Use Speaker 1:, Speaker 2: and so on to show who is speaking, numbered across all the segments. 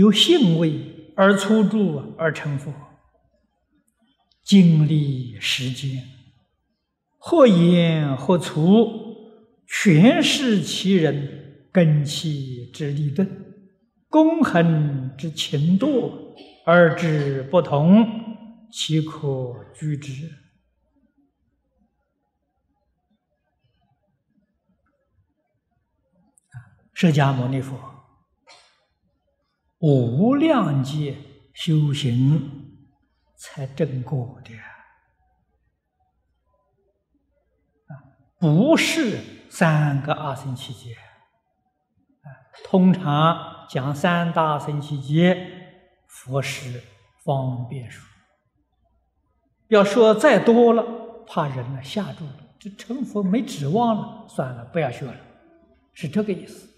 Speaker 1: 由性味而出住而成佛，经历时间，或言或出，全是其人根器之利钝，功恒之勤惰，而之不同，岂可居之？释迦牟尼佛无量劫修行才证果的啊，不是三个阿僧祇劫啊。通常讲三大僧祇劫，佛是方便说。要说再多了，怕人呢吓住了，这成佛没指望了，算了，不要学了，是这个意思。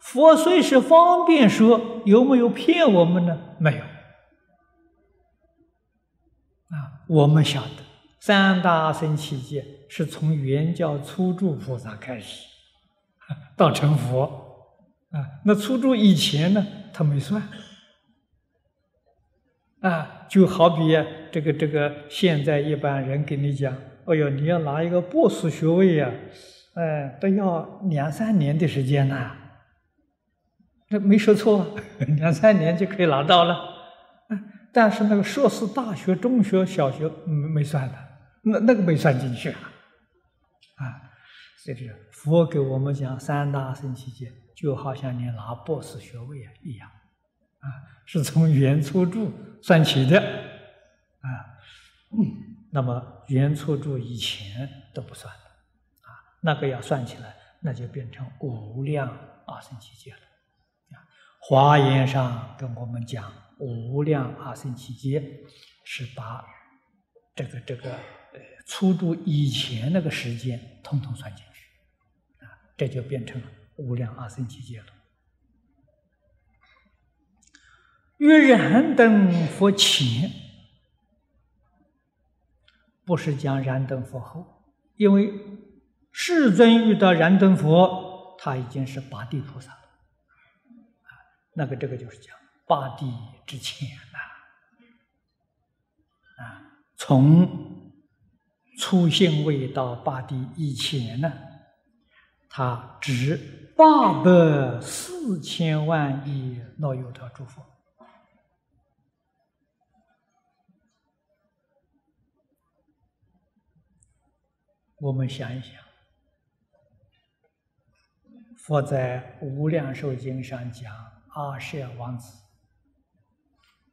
Speaker 1: 佛虽是方便说，有没有骗我们呢？没有。啊，我们晓得三大圣七劫是从原教初住菩萨开始，到成佛，啊，那初住以前呢，他没算。啊，就好比这个这个，现在一般人跟你讲，哎呦，你要拿一个博士学位呀，哎，都要两三年的时间呐。这没说错，两三年就可以拿到了。但是那个硕士、大学、中学、小学没没算的，那那个没算进去啊。啊，所以这佛给我们讲三大圣期间，就好像你拿博士学位啊一样，啊，是从原初住算起的，啊，那么原初住以前都不算的，啊，那个要算起来，那就变成无量阿僧祇劫了。华严上跟我们讲，无量阿僧祇劫是把这个这个呃初住以前那个时间统统算进去，啊，这就变成了无量阿僧祇劫了。遇燃灯佛前，不是讲燃灯佛后，因为世尊遇到燃灯佛，他已经是八地菩萨了。那个，这个就是讲八地之前呐，啊，从初性位到八地以前呢，他值八百四千万亿那由他诸佛。我们想一想，佛在《无量寿经》上讲。阿舍王子，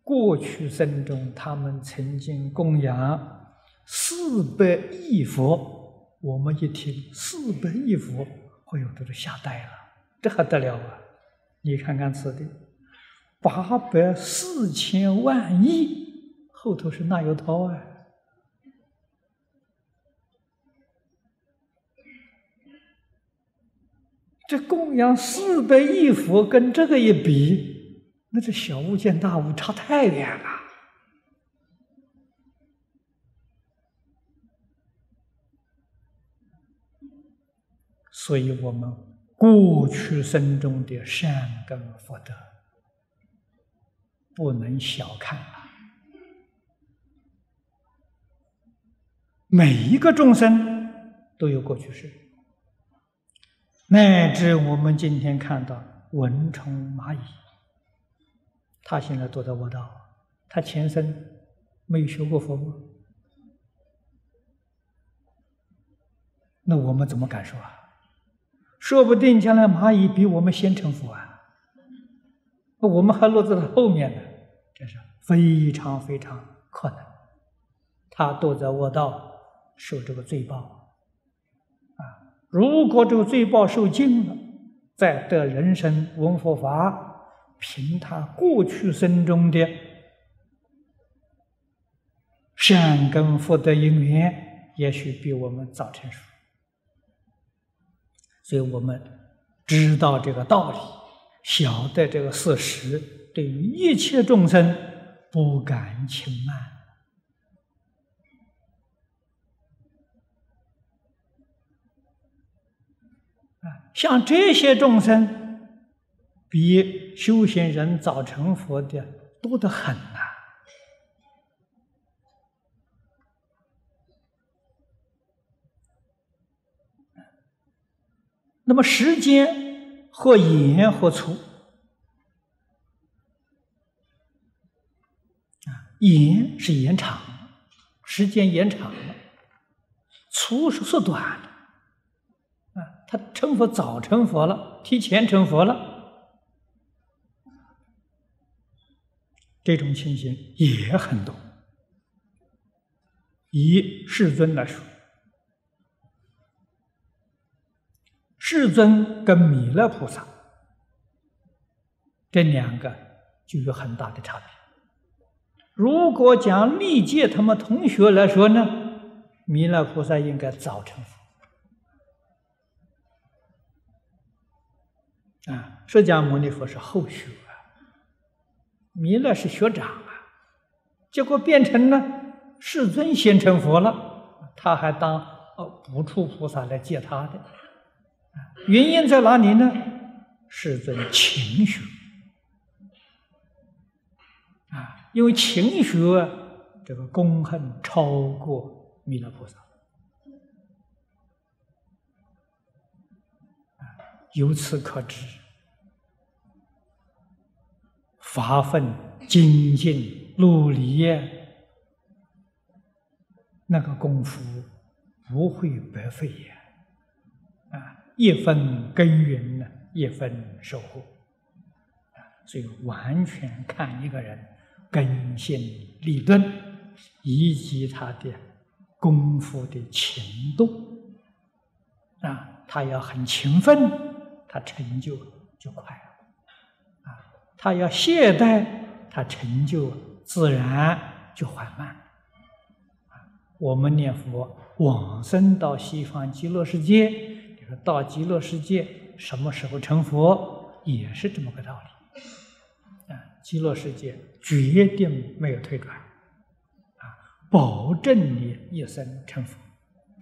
Speaker 1: 过去生中，他们曾经供养四百亿佛。我们一听四百亿佛，哎呦，这都吓呆了，这还得了啊！你看看此地，八百四千万亿，后头是那由他啊？这供养四百亿佛，跟这个一比，那这小巫见大巫，差太远了。所以，我们过去生中的善根福德，不能小看啊！每一个众生都有过去世。乃至我们今天看到蚊虫蚂蚁，他现在躲在卧道，他前生没有学过佛吗？那我们怎么敢说啊？说不定将来蚂蚁比我们先成佛啊，那我们还落在他后面呢，这是非常非常可能。他躲在卧道受这个罪报。如果这个罪报受尽了，再得人生闻佛法，凭他过去生中的善根福德因缘，也许比我们早成熟。所以我们知道这个道理，晓得这个事实，对于一切众生不敢轻慢。像这些众生，比修行人早成佛的多得很呐。那么时间或延或粗啊，延是延长，时间延长了；粗是缩短了。他成佛早成佛了，提前成佛了，这种情形也很多。以世尊来说。世尊跟弥勒菩萨这两个就有很大的差别。如果讲历届他们同学来说呢，弥勒菩萨应该早成佛啊，释迦牟尼佛是后学啊，弥勒是学长啊，结果变成了世尊先成佛了，他还当哦不处菩萨来接他的。原因在哪里呢？世尊勤学啊，因为勤学这个功恨超过弥勒菩萨由此可知，发奋精进努力，那个功夫不会白费呀，啊。一分耕耘呢，一分收获，所以完全看一个人根性立顿，以及他的功夫的勤度，啊，他要很勤奋，他成就就快了，啊，他要懈怠，他成就自然就缓慢，我们念佛往生到西方极乐世界。到极乐世界什么时候成佛，也是这么个道理。啊，极乐世界决定没有退转，啊，保证你一生成佛。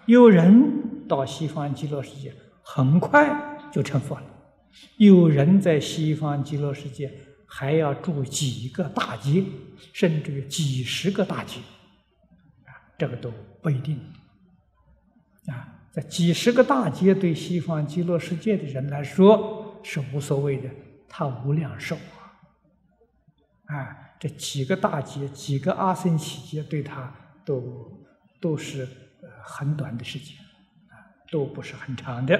Speaker 1: 有人到西方极乐世界很快就成佛了，有人在西方极乐世界还要住几个大劫，甚至于几十个大劫，啊，这个都不一定，啊。这几十个大劫对西方极乐世界的人来说是无所谓的，他无量寿啊！这几个大劫、几个阿僧祇劫对他都都是很短的时间啊，都不是很长的。